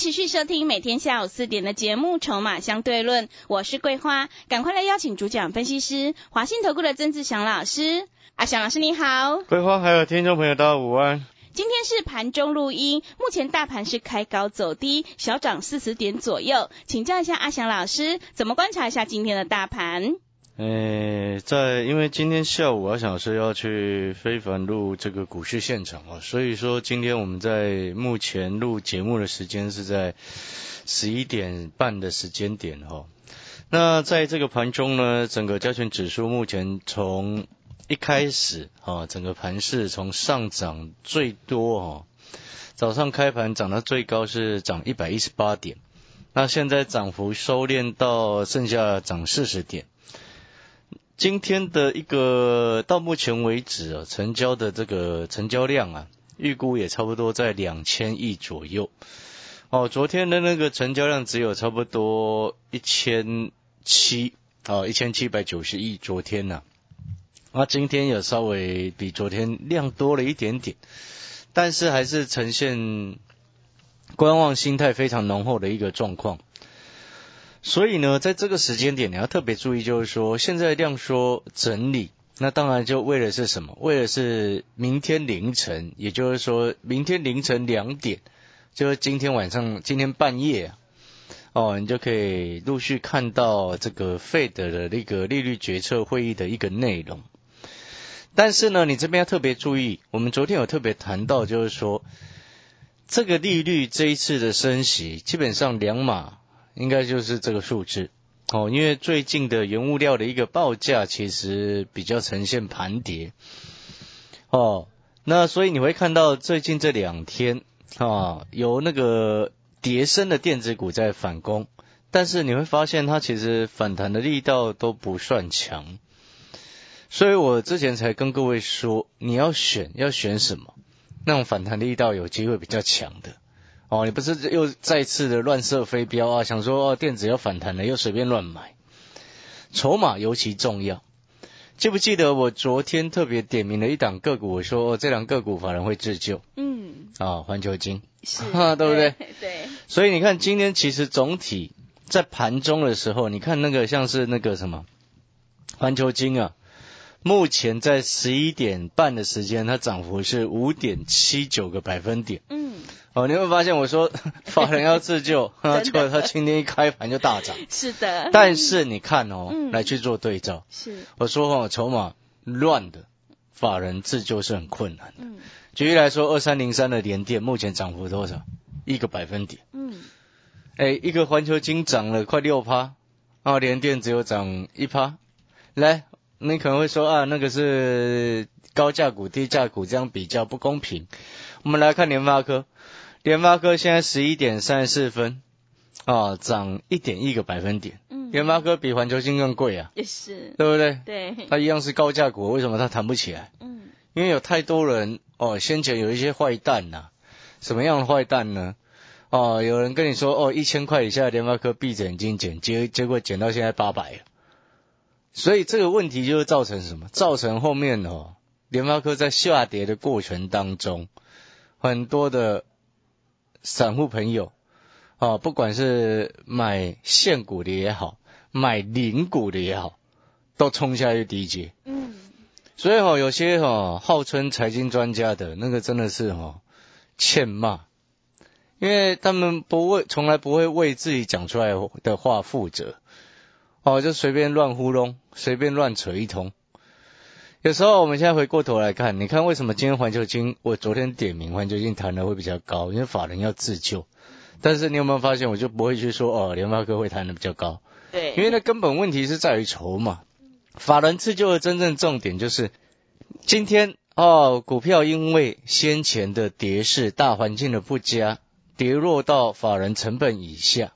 持续收听每天下午四点的节目《筹码相对论》，我是桂花，赶快来邀请主讲分析师华信投顾的曾志祥老师。阿祥老师你好，桂花还有听众朋友大家午安。今天是盘中录音，目前大盘是开高走低，小涨四十点左右。请教一下阿祥老师，怎么观察一下今天的大盘？呃，在因为今天下午阿祥老师要去非凡录这个股市现场啊，所以说今天我们在目前录节目的时间是在十一点半的时间点哈。那在这个盘中呢，整个加权指数目前从一开始啊，整个盘市从上涨最多哦，早上开盘涨到最高是涨一百一十八点，那现在涨幅收敛到剩下涨四十点。今天的一个到目前为止啊，成交的这个成交量啊，预估也差不多在两千亿左右。哦，昨天的那个成交量只有差不多一千七哦，一千七百九十亿，昨天呢。啊，今天有稍微比昨天量多了一点点，但是还是呈现观望心态非常浓厚的一个状况。所以呢，在这个时间点，你要特别注意，就是说现在量缩整理，那当然就为了是什么？为了是明天凌晨，也就是说明天凌晨两点，就是今天晚上、今天半夜，哦，你就可以陆续看到这个费德的那个利率决策会议的一个内容。但是呢，你这边要特别注意，我们昨天有特别谈到，就是说这个利率这一次的升息，基本上两码应该就是这个数字。哦，因为最近的原物料的一个报价其实比较呈现盘跌。哦，那所以你会看到最近这两天啊，有那个跌升的电子股在反攻，但是你会发现它其实反弹的力道都不算强。所以我之前才跟各位说，你要选要选什么，那种反弹力道有机会比较强的。哦。你不是又再次的乱射飞镖啊？想说哦电子要反弹了，又随便乱买，筹码尤其重要。记不记得我昨天特别点名了一档个股，我说哦这档个股反而会自救。嗯。啊，环球金是，对不对？对。所以你看今天其实总体在盘中的时候，你看那个像是那个什么环球金啊。目前在十一点半的时间，它涨幅是五点七九个百分点。嗯，哦，你会发现我说 法人要自救，结果它今天一开盘就大涨。是的。但是你看哦，来去做对照。是。我说哦，筹码乱的，法人自救是很困难的。嗯。举例来说，二三零三的连电目前涨幅多少？一个百分点。嗯。哎，一个环球金涨了快六趴，啊，连电只有涨一趴。来。你可能会说啊，那个是高价股、低价股这样比较不公平。我们来看联发科，联发科现在十一点三十四分，啊，涨一点一个百分点。嗯，联发科比环球金更贵啊，也是，对不对？对，它一样是高价股，为什么它弹不起来？嗯，因为有太多人哦，先前有一些坏蛋呐，什么样的坏蛋呢？哦，有人跟你说哦，一千块以下联发科闭着眼睛减，结结果减到现在八百了。所以这个问题就是造成什么？造成后面哦，联发科在下跌的过程当中，很多的散户朋友啊，不管是买现股的也好，买零股的也好，都冲下去低阶。嗯。所以哈，有些哈号称财经专家的那个真的是哈欠骂，因为他们不为从来不会为自己讲出来的话负责。哦，就随便乱糊弄，随便乱扯一通。有时候我们现在回过头来看，你看为什么今天环球金，我昨天点名环球金谈的会比较高，因为法人要自救。但是你有没有发现，我就不会去说哦，联发科会谈的比较高。对，因为那根本问题是在于筹码。法人自救的真正重点就是，今天哦，股票因为先前的跌势、大环境的不佳，跌落到法人成本以下。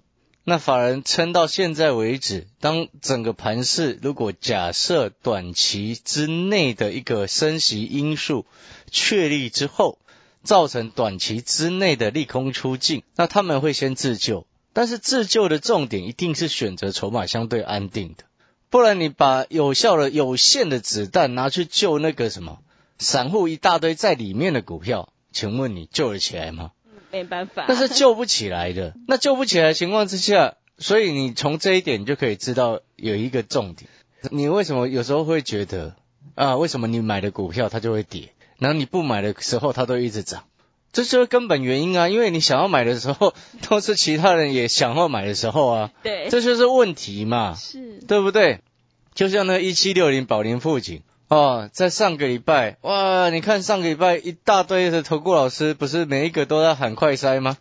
那法人撑到现在为止，当整个盘势如果假设短期之内的一个升息因素确立之后，造成短期之内的利空出尽，那他们会先自救。但是自救的重点一定是选择筹码相对安定的，不然你把有效的、有限的子弹拿去救那个什么散户一大堆在里面的股票，请问你救得起来吗？没办法，那是救不起来的。那救不起来的情况之下，所以你从这一点你就可以知道有一个重点。你为什么有时候会觉得啊？为什么你买的股票它就会跌，然后你不买的时候它都一直涨？这就是根本原因啊！因为你想要买的时候，都是其他人也想要买的时候啊。对，这就是问题嘛，是，对不对？就像那一七六零宝林富锦哦，在上个礼拜哇，你看上个礼拜一大堆的投顾老师，不是每一个都在喊快筛吗？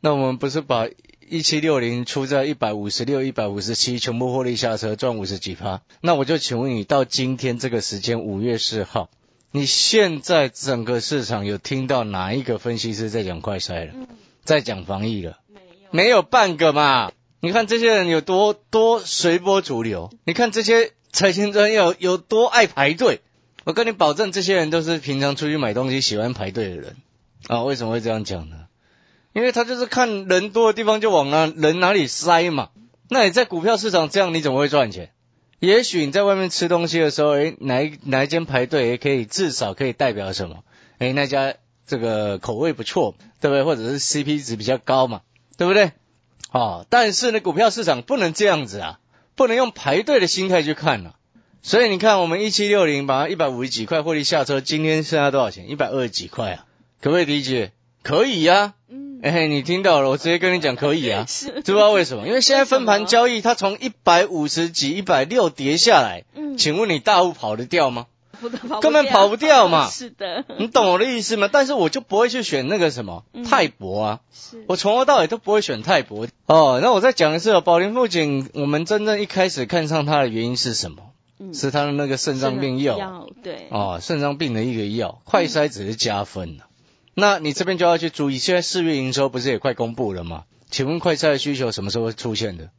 那我们不是把一七六零出在一百五十六、一百五十七，全部获利下车赚五十几趴？那我就请问你，到今天这个时间，五月四号，你现在整个市场有听到哪一个分析师在讲快筛了，在讲防疫了？没有，没有半个嘛！你看这些人有多多随波逐流，你看这些财经专业有多爱排队。我跟你保证，这些人都是平常出去买东西喜欢排队的人啊。为什么会这样讲呢？因为他就是看人多的地方就往那人哪里塞嘛。那你在股票市场这样，你怎么会赚钱？也许你在外面吃东西的时候，诶，哪一哪一间排队也可以至少可以代表什么？诶，那家这个口味不错，对不对？或者是 CP 值比较高嘛，对不对？哦，但是呢，股票市场不能这样子啊，不能用排队的心态去看啊。所以你看，我们一七六零把它一百五十几块获利下车，今天剩下多少钱？一百二十几块啊，可不可以理解？可以呀、嗯，哎、你听到了，我直接跟你讲可以啊。是，知不知道为什么？因为现在分盘交易，它从一百五十几、一百六跌下来，嗯，请问你大户跑得掉吗？不得跑根本跑不掉嘛 是的，你懂我的意思吗？但是我就不会去选那个什么嗯泰博啊，是，我从头到尾都不会选泰博。哦，那我再讲一次哦，宝林富锦，我们真正一开始看上它的原因是什么？嗯是它的那个肾脏病药药，对，哦，肾脏病的一个药，快筛只是加分了。那你这边就要去注意，现在四月营收不是也快公布了吗？请问快筛的需求什么时候会出现的？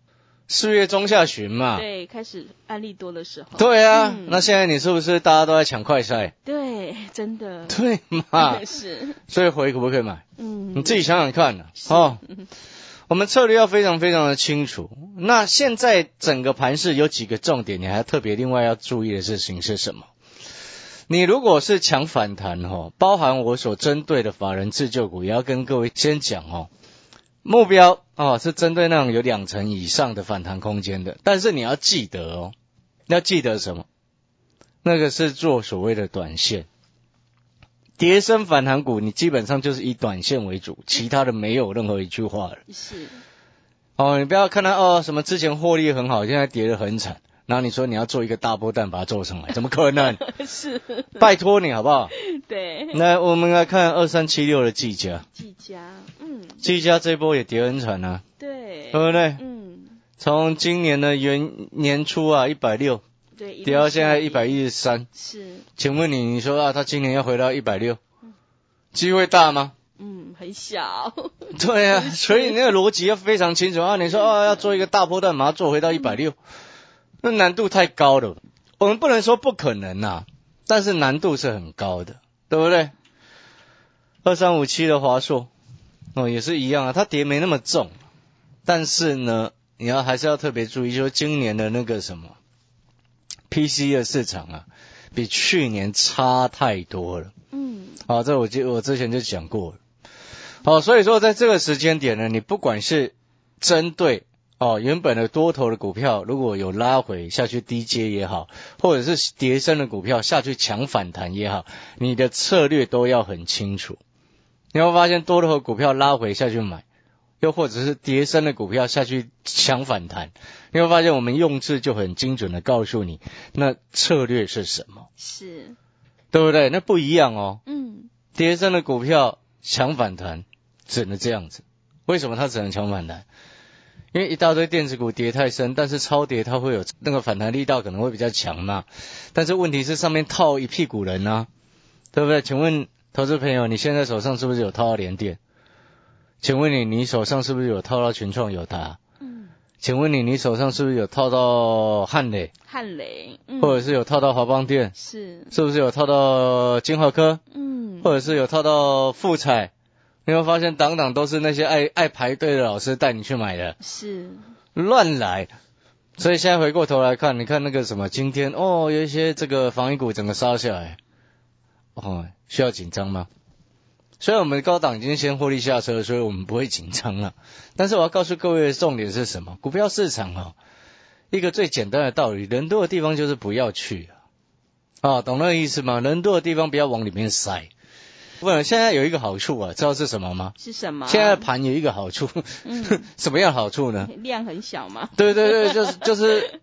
四月中下旬嘛。对，开始案例多的时候，对啊，嗯那现在你是不是大家都在抢快筛？对，真的，对嘛？是，所以回可不可以买？嗯，你自己想想看呢、是哦，嗯我们策略要非常非常的清楚。那现在整个盘势有几个重点，你还要特别另外要注意的事情是什么？你如果是抢反弹哦，包含我所针对的法人自救股，也要跟各位先讲哦，目标哦是针对那种有两成以上的反弹空间的，但是你要记得哦，要记得什么？那个是做所谓的短线。跌升反弹股，你基本上就是以短线为主，其他的没有任何一句话了。是，哦，你不要看它哦，什么之前获利很好，现在跌得很惨，然后你说你要做一个大波段把它做上来，怎么可能？是，拜托你好不好？对，那我们来看二三七六的技嘉，技嘉，嗯，技嘉这波也跌很惨啊，对，对不对？嗯，从今年的元年初啊一百六对，跌到现在一百一十三，是，请问你，你说啊，它今年要回到一百六，机会大吗？嗯，很小，对啊，所以那个逻辑要非常清楚。啊。你说啊，要做一个大波段，把它做回到一百六，那难度太高了。我们不能说不可能呐、但是难度是很高的，对不对？二三五七的华硕哦，也是一样啊，它跌没那么重，但是呢，你要还是要特别注意，就是今年的那个什么 PC 的市场啊，比去年差太多了。嗯，好，这我记我之前就讲过了。好，所以说在这个时间点呢，你不管是针对哦原本的多头的股票，如果有拉回下去低接也好，或者是跌升的股票下去强反弹也好，你的策略都要很清楚。你会发现多头的股票拉回下去买，又或者是跌升的股票下去强反弹，你会发现我们用字就很精准的告诉你，那策略是什么，是，对不对？那不一样哦。嗯，跌升的股票强反弹，只能这样子。为什么它只能强反弹？因为一大堆电子股跌太深，但是超跌它会有那个反弹力道可能会比较强嘛。但是问题是上面套一屁股人啊，对不对？请问投资朋友，你现在手上是不是有套到联电？请问你，你手上是不是有套到群创友达？嗯，请问你，你手上是不是有套到汉磊，汉雷，嗯，或者是有套到华邦电，是，是不是有套到金华科，嗯，或者是有套到富彩？你会发现，档档都是那些爱爱排队的老师带你去买的，是，乱来。所以现在回过头来看，你看那个什么，今天哦，有一些这个防疫股整个杀下来，哦，需要紧张吗？虽然我们高档已经先获利下车，所以我们不会紧张了。但是我要告诉各位的重点是什么？股票市场哦，一个最简单的道理，人多的地方就是不要去啊，啊，懂那个意思吗？人多的地方不要往里面塞。不，现在有一个好处啊，知道是什么吗？是什么？现在盘有一个好处，嗯 什么样的好处呢？量很小吗？对对对，就是就是，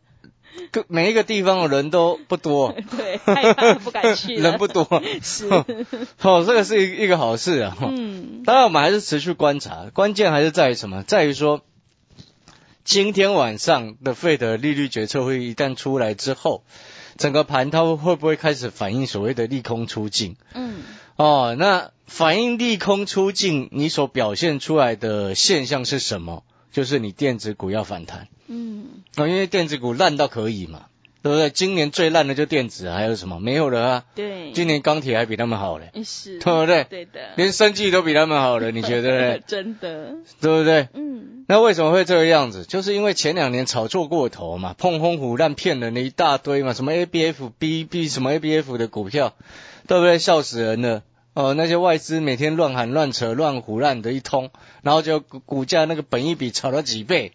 各每一个地方的人都不多，对，害怕不敢去人不多，是，哦，这个是一一个好事啊。嗯，当然，我们还是持续观察，关键还是在于什么？在于说，今天晚上的费德利率决策会议一旦出来之后，整个盘它会不会开始反映所谓的利空出尽？嗯，哦，那反映利空出尽，你所表现出来的现象是什么？就是你电子股要反弹。嗯，哦，因为电子股烂到可以嘛，对不对？今年最烂的就电子，还有什么？没有了啊。对，今年钢铁还比他们好嘞，是，对不对？对的，连生技都比他们好了，你觉得呢？真的，对不对？嗯，那为什么会这个样子？就是因为前两年炒作过头嘛，碰轰虎烂骗人的一大堆嘛，什么 ABF、B B 什么 ABF 的股票，对不对？笑死人了。哦，那些外资每天乱喊乱扯乱胡乱的一通，然后就股股价那个本一比炒了几倍，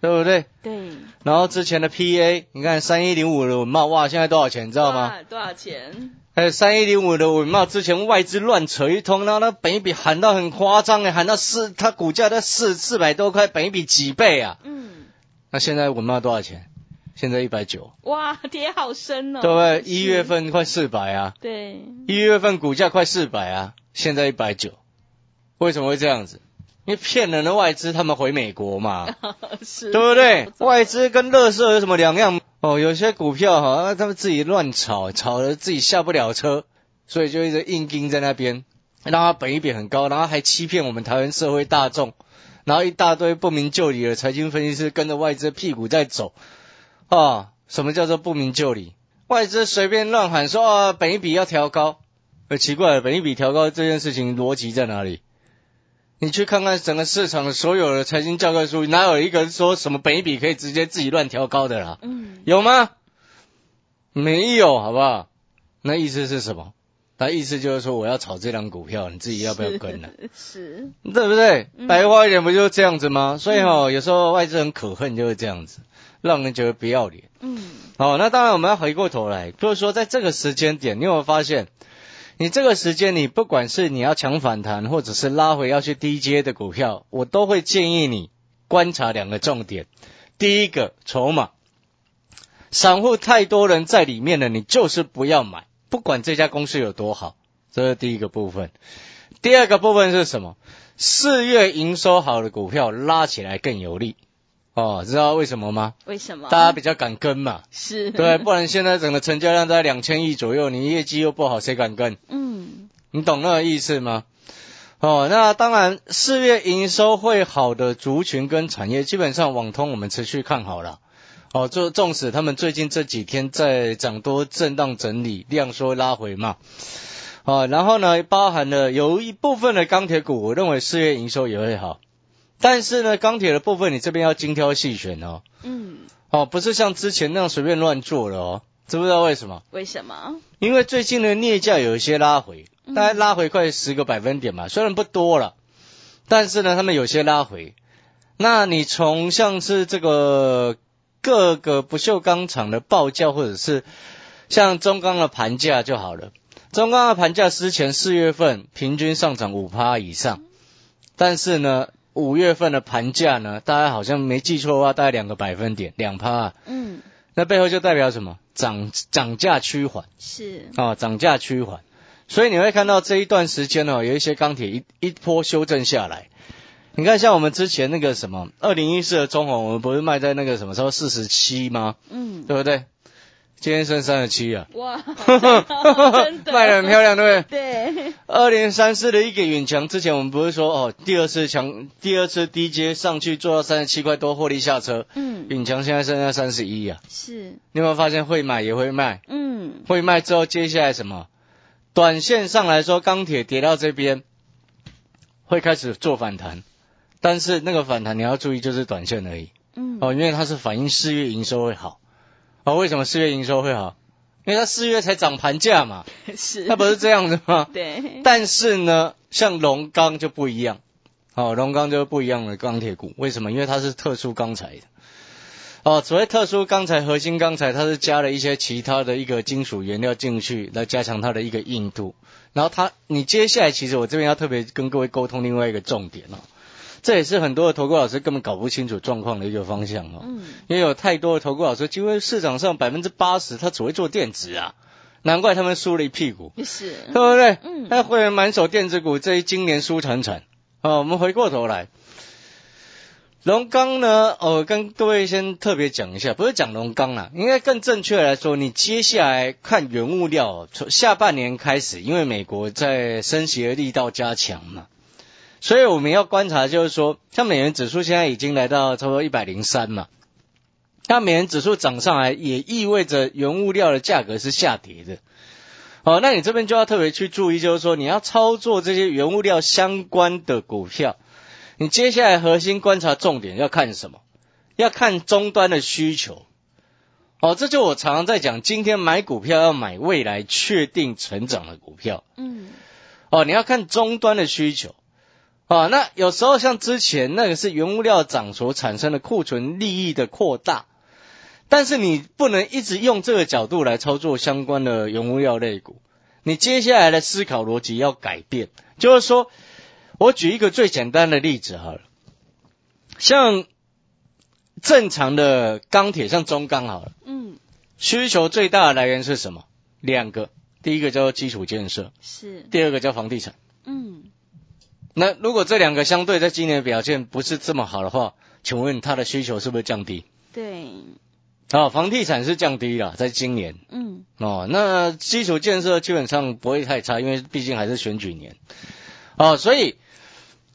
对不对？对，然后之前的 PA，你看三一零五的文茂，哇，现在多少钱？你知道吗？多少钱？还有三一零五的文茂，之前外资乱扯一通，然后那本一比喊到很夸张诶，喊到四，它股价在四四百多块，本一比几倍啊？嗯，那现在文茂多少钱？现在一百九，哇，跌好深哦，对不对？一月，份快四百啊，对，一月份股价快四百啊，现在一百九，为什么会这样子？因为骗人的外资他们回美国嘛，是，对不对？外资跟乐色有什么两样？哦，有些股票哈，他们自己乱炒，炒的自己下不了车，所以就一直硬盯在那边，让它本一比很高，然后还欺骗我们台湾社会大众，然后一大堆不明就里的财经分析师跟着外资屁股在走啊！什么叫做不明就里？外资随便乱喊说啊，本一比要调高，呃，奇怪了，本一比调高这件事情逻辑在哪里？你去看看整个市场的所有的财经教科书，哪有一个说什么本一笔可以直接自己乱调高的啦？嗯，有吗？没有，好不好？那意思是什么？那意思就是说我要炒这张股票，你自己要不要跟呢？是？是，对不对？嗯白话一点不就是这样子吗？所以哈、有时候外资很可恨，就是这样子，让人觉得不要脸。嗯，好，那当然我们要回过头来，就是说在这个时间点，你有没有发现，你这个时间你不管是你要抢反弹，或者是拉回要去低阶的股票，我都会建议你观察两个重点。第一个，筹码，散户太多人在里面了，你就是不要买，不管这家公司有多好，这是第一个部分。第二个部分是什么？四月营收好的股票拉起来更有利。哦，知道为什么吗？为什么？大家比较敢跟嘛。是，对，不然现在整个成交量在两千亿左右，你业绩又不好，谁敢跟？嗯，你懂那个意思吗？哦，那当然，四月营收会好的族群跟产业，基本上网通我们持续看好了。哦，就纵使他们最近这几天在涨多震荡整理，量缩拉回嘛。哦，然后呢，包含了有一部分的钢铁股，我认为四月营收也会好。但是呢，钢铁的部分你这边要精挑细选哦。嗯，哦，不是像之前那样随便乱做了哦。知不知道为什么？为什么？因为最近的镍价有一些拉回，嗯大概拉回快十个百分点嘛，虽然不多了，但是呢，他们有些拉回。那你从像是这个各个不锈钢厂的报价，或者是像中钢的盘价就好了。中钢的盘价之前四月份平均上涨五趴以上，但是呢，五月份的盘价呢，大家好像没记错的话，大概两个百分点，两趴、啊。嗯，那背后就代表什么？涨涨价趋缓。是，啊，涨价趋缓，所以你会看到这一段时间哦，有一些钢铁一一波修正下来。你看，像我们之前那个什么二零一四的中红，我们不是卖在那个什么时候四十七吗？嗯，对不对？今天剩三十七啊，哇，真的。卖的很漂亮，对不对？对，二零三四的一个远强，之前我们不是说哦，第二次强，第二次低阶上去做到三十七块多获利下车，嗯，远强现在剩下三十一啊，是，你有没有发现会买也会卖，嗯，会卖之后接下来什么？短线上来说，钢铁跌到这边会开始做反弹，但是那个反弹你要注意，就是短线而已。嗯，哦，因为它是反映四月营收会好哦。为什么四月营收会好？因为它四月才涨盘价嘛，是，它不是这样子吗？对，但是呢，像龙钢就不一样，哦，龙钢就是不一样的钢铁股，为什么？因为它是特殊钢材的。哦，所谓特殊钢材、核心钢材，它是加了一些其他的一个金属原料进去，来加强它的一个硬度。然后它，你接下来其实我这边要特别跟各位沟通另外一个重点哦，这也是很多的投顾老师根本搞不清楚状况的一个方向哦。嗯，因为有太多的投顾老师，几乎市场上百分之八十他只会做电子啊，难怪他们输了一屁股。是，对不对？嗯那会员满手电子股，这一今年输惨惨。哦，我们回过头来，龙钢呢？哦，跟各位先特别讲一下，不是讲龙钢啦，应该更正确来说，你接下来看原物料，从下半年开始，因为美国在升息的力道加强嘛，所以我们要观察，就是说，像美元指数现在已经来到差不多一百零三嘛，那美元指数涨上来，也意味着原物料的价格是下跌的。哦，那你这边就要特别去注意，就是说你要操作这些原物料相关的股票，你接下来核心观察重点要看什么？要看终端的需求。哦，这就我常常在讲，今天买股票要买未来确定成长的股票。嗯，哦，你要看终端的需求。哦，那有时候像之前那个是原物料涨所产生的库存利益的扩大，但是你不能一直用这个角度来操作相关的原物料类股。你接下来的思考逻辑要改变，就是说，我举一个最简单的例子好了，像正常的钢铁，像中钢好了，嗯，需求最大的来源是什么？两个，第一个叫做基础建设，是，第二个叫房地产。嗯，那如果这两个相对在今年的表现不是这么好的话，请问它的需求是不是降低？对，啊，房地产是降低了，在今年嗯，哦，那基础建设基本上不会太差，因为毕竟还是选举年哦，所以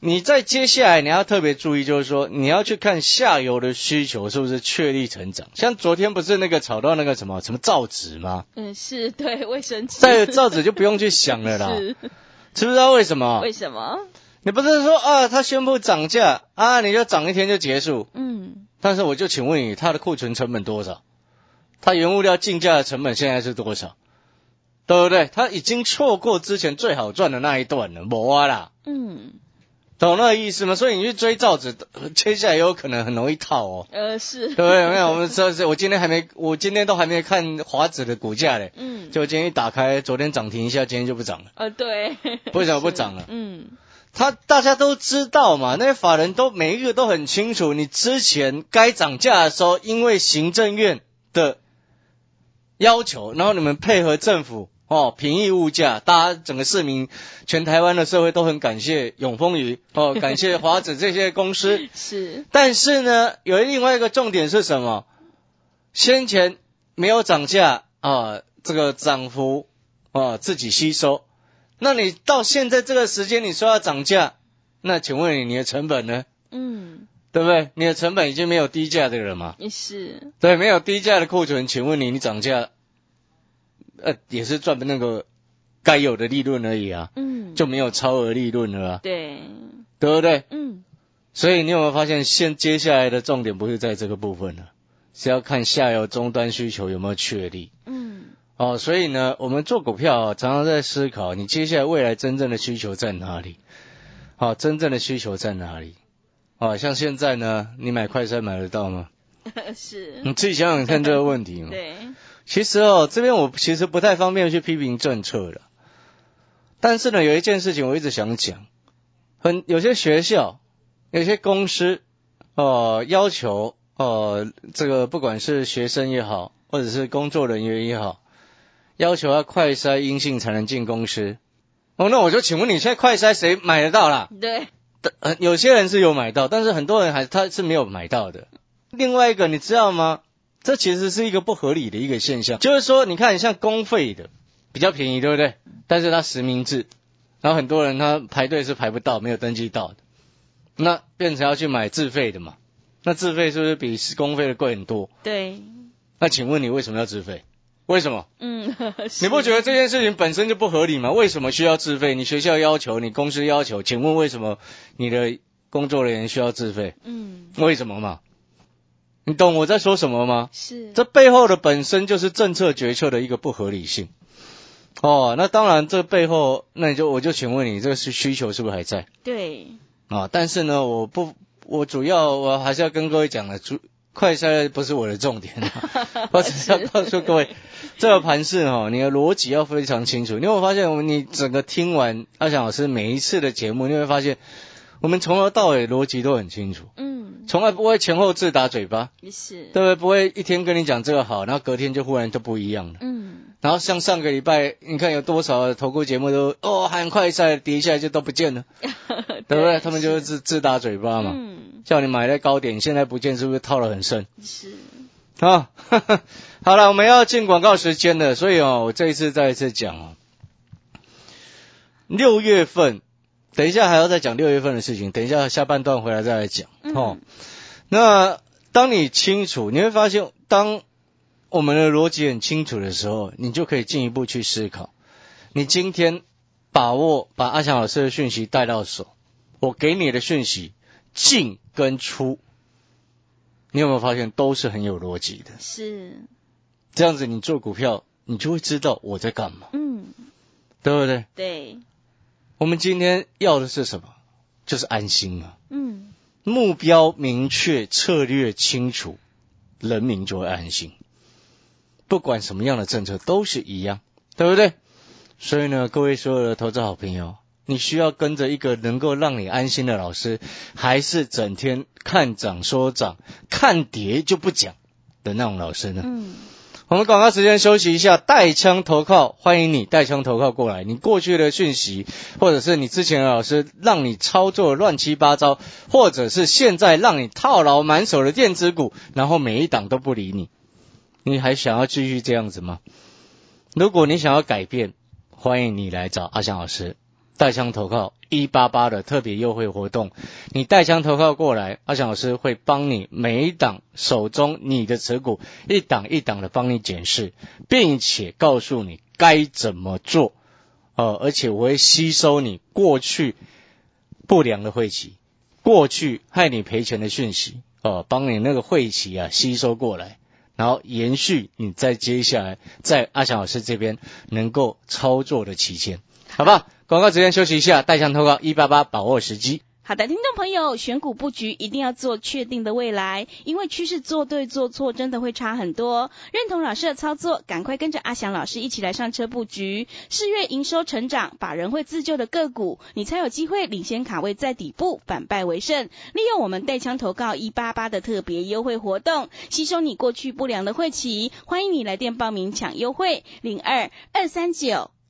你在接下来你要特别注意，就是说你要去看下游的需求是不是确立成长。像昨天不是那个炒到那个什么什么造纸吗？嗯，是对，卫生纸，在造纸就不用去想了啦，是，知不知道为什么？为什么？你不是说啊，他宣布涨价啊，你就涨一天就结束？嗯，但是我就请问你，它的库存成本多少？它原物料进价的成本现在是多少？对不对？它已经错过之前最好赚的那一段了，没啊啦，嗯，懂那个意思吗？所以你去追造纸，接下来有可能很容易套哦，呃，是，对不对？没有，我们这是我今天还没，我今天都还没看华子的股价嘞，嗯，就今天一打开，昨天涨停一下，今天就不涨了。呃，对，为什么不是涨了 嗯，他大家都知道嘛，那些法人都每一个都很清楚，你之前该涨价的时候，因为行政院的要求，然后你们配合政府哦平抑物价，大家整个市民全台湾的社会都很感谢永丰鱼哦，感谢华子这些公司。是，但是呢，有另外一个重点是什么？先前没有涨价啊，这个涨幅啊自己吸收。那你到现在这个时间，你说要涨价，那请问你你的成本呢？嗯，对不对？你的成本已经没有低价的了嘛？也是，对，没有低价的库存，请问你你涨价，呃，也是赚那个该有的利润而已啊，嗯，就没有超额利润了啊，对，对不对？嗯，所以你有没有发现，现接下来的重点不是在这个部分了，是要看下游终端需求有没有确立。嗯，哦，所以呢，我们做股票啊，常常在思考，你接下来未来真正的需求在哪里？好、真正的需求在哪里？哦，像现在呢，你买快餐买得到吗？是，你自己想想看这个问题嘛。对，其实哦，这边我其实不太方便去批评政策的，但是呢，有一件事情我一直想讲，很有些学校、有些公司哦、要求哦、这个不管是学生也好，或者是工作人员也好，要求要快筛阴性才能进公司。哦，那我就请问你，现在快筛谁买得到啦？对，呃，有些人是有买到，但是很多人还他是没有买到的。另外一个，你知道吗？这其实是一个不合理的一个现象。就是说，你看像公费的比较便宜，对不对？但是它实名制，然后很多人他排队是排不到，没有登记到的，那变成要去买自费的嘛？那自费是不是比公费的贵很多？对，那请问你为什么要自费？为什么？嗯，你不觉得这件事情本身就不合理吗？为什么需要自费？你学校要求，你公司要求，请问为什么你的工作人员需要自费？嗯，为什么嘛？你懂我在说什么吗？是，这背后的本身就是政策决策的一个不合理性。哦，那当然，这背后，那你就我就请问你，这个是需求是不是还在？对，啊，但是呢，我不，我主要我还是要跟各位讲的，主快筛不是我的重点、啊，我只是要告诉各位，这个盘势哈，你的逻辑要非常清楚。你会发现，我们你整个听完阿翔老师每一次的节目，你会发现，我们从头到尾逻辑都很清楚，嗯，从来不会前后自打嘴巴，是，对不对？不会一天跟你讲这个好，然后隔天就忽然就不一样了。嗯，然后像上个礼拜，你看有多少的投顾节目都哦喊快赛，跌下来就都不见了，对不对？他们就是自自打嘴巴嘛。嗯，叫你买在高点，现在不见，是不是套得很深是，啊？好了，我们要进广告时间了，所以哦，我这一次再一次讲哦，六月份，等一下还要再讲六月份的事情，等一下下半段回来再来讲哦。那当你清楚，你会发现，当我们的逻辑很清楚的时候，你就可以进一步去思考。你今天把握把阿强老师的讯息带到手，我给你的讯息进跟出，你有没有发现都是很有逻辑的？是，这样子你做股票，你就会知道我在干嘛，嗯，对不对？对，我们今天要的是什么？就是安心啊，嗯，目标明确，策略清楚，人民就会安心。不管什么样的政策都是一样，对不对？所以呢，各位所有的投资好朋友，你需要跟着一个能够让你安心的老师，还是整天看涨说涨、看跌就不讲的那种老师呢？嗯，我们广告时间休息一下，带枪投靠，欢迎你带枪投靠过来。你过去的讯息，或者是你之前的老师让你操作乱七八糟，或者是现在让你套牢满手的电子股，然后每一档都不理你，你还想要继续这样子吗？如果你想要改变，欢迎你来找阿翔老师。带枪投靠一八八的特别优惠活动，你带枪投靠过来，阿翔老师会帮你每一档手中你的持股一档一档的帮你检视，并且告诉你该怎么做。呃，而且我会吸收你过去不良的晦气，过去害你赔钱的讯息，呃，帮你那个晦气啊吸收过来。然后延续你在接下来在阿翔老师这边能够操作的期间，好不好？广告时间休息一下，带枪投稿一八八，把握时机。好的，听众朋友，选股布局一定要做确定的未来，因为趋势做对做错真的会差很多。认同老师的操作，赶快跟着阿翔老师一起来上车布局。四月营收成长，法人会自救的个股，你才有机会领先卡位在底部，反败为胜。利用我们带枪投告一八八的特别优惠活动，吸收你过去不良的晦气。欢迎你来电报名抢优惠，零二二三九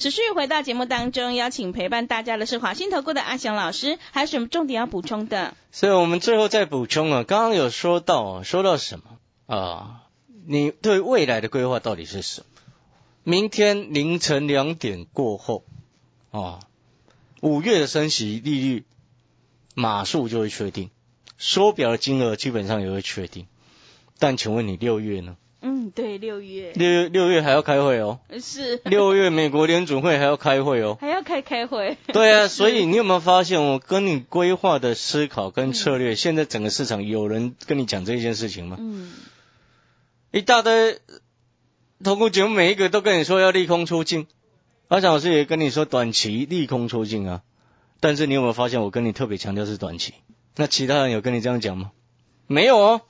持续回到节目当中，邀请陪伴大家的是华信投顾的阿翔老师，还有什么重点要补充的？所以我们最后再补充啊，刚刚有说到，说到什么啊？你对未来的规划到底是什么？明天凌晨两点过后啊，五月的升息利率码数就会确定，缩表的金额基本上也会确定。但请问你六月呢？嗯，对，六月六月六月还要开会哦，是六月美国联准会还要开会哦。还要开开会。对啊，所以你有没有发现，我跟你规划的思考跟策略，现在整个市场有人跟你讲这件事情吗？嗯，一大堆投顾节目每一个都跟你说要利空出尽，阿翔老师也跟你说短期利空出尽啊。但是你有没有发现，我跟你特别强调是短期？那其他人有跟你这样讲吗？没有哦。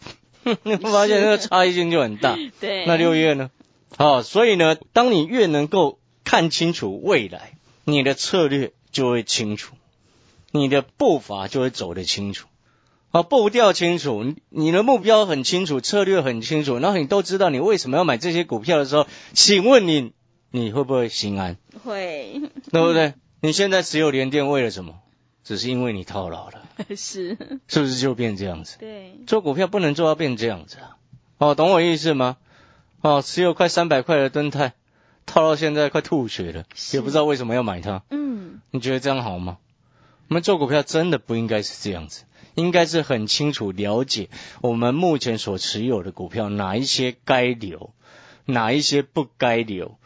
你 会发现这个差异性就很大。对。那六月呢？好，所以呢，当你越能够看清楚未来，你的策略就会清楚，你的步伐就会走得清楚。啊，步调清楚，你的目标很清楚，策略很清楚，然后你都知道你为什么要买这些股票的时候，请问你你会不会心安？会。对不对？你现在持有联电为了什么？只是因为你套牢了。是。是不是就变这样子？对。做股票不能做到变这样子啊！哦，懂我意思吗？哦，持有快三百块的吨泰，套到现在快吐血了，也不知道为什么要买它。嗯。你觉得这样好吗？我们做股票真的不应该是这样子，应该是很清楚了解我们目前所持有的股票哪一些该留，哪一些不该留，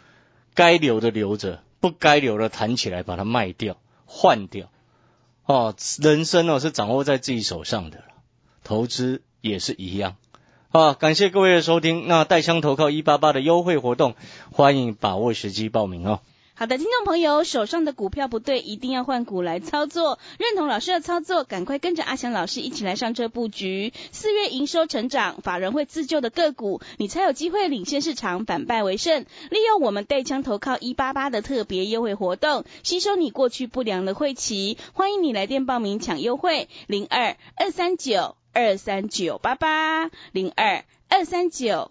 该留的留着，不该留的弹起来把它卖掉换掉。哦，人生哦是掌握在自己手上的，投资也是一样。啊，感谢各位的收听。那带枪投靠一八八的优惠活动，欢迎把握时机报名哦。好的，听众朋友，手上的股票不对，一定要换股来操作。认同老师的操作，赶快跟着阿祥老师一起来上车布局。四月营收成长，法人会自救的个股，你才有机会领先市场，反败为胜。利用我们带枪投靠一八八的特别优惠活动，吸收你过去不良的晦气。欢迎你来电报名抢优惠，零二二三九二三九八八零二二三九。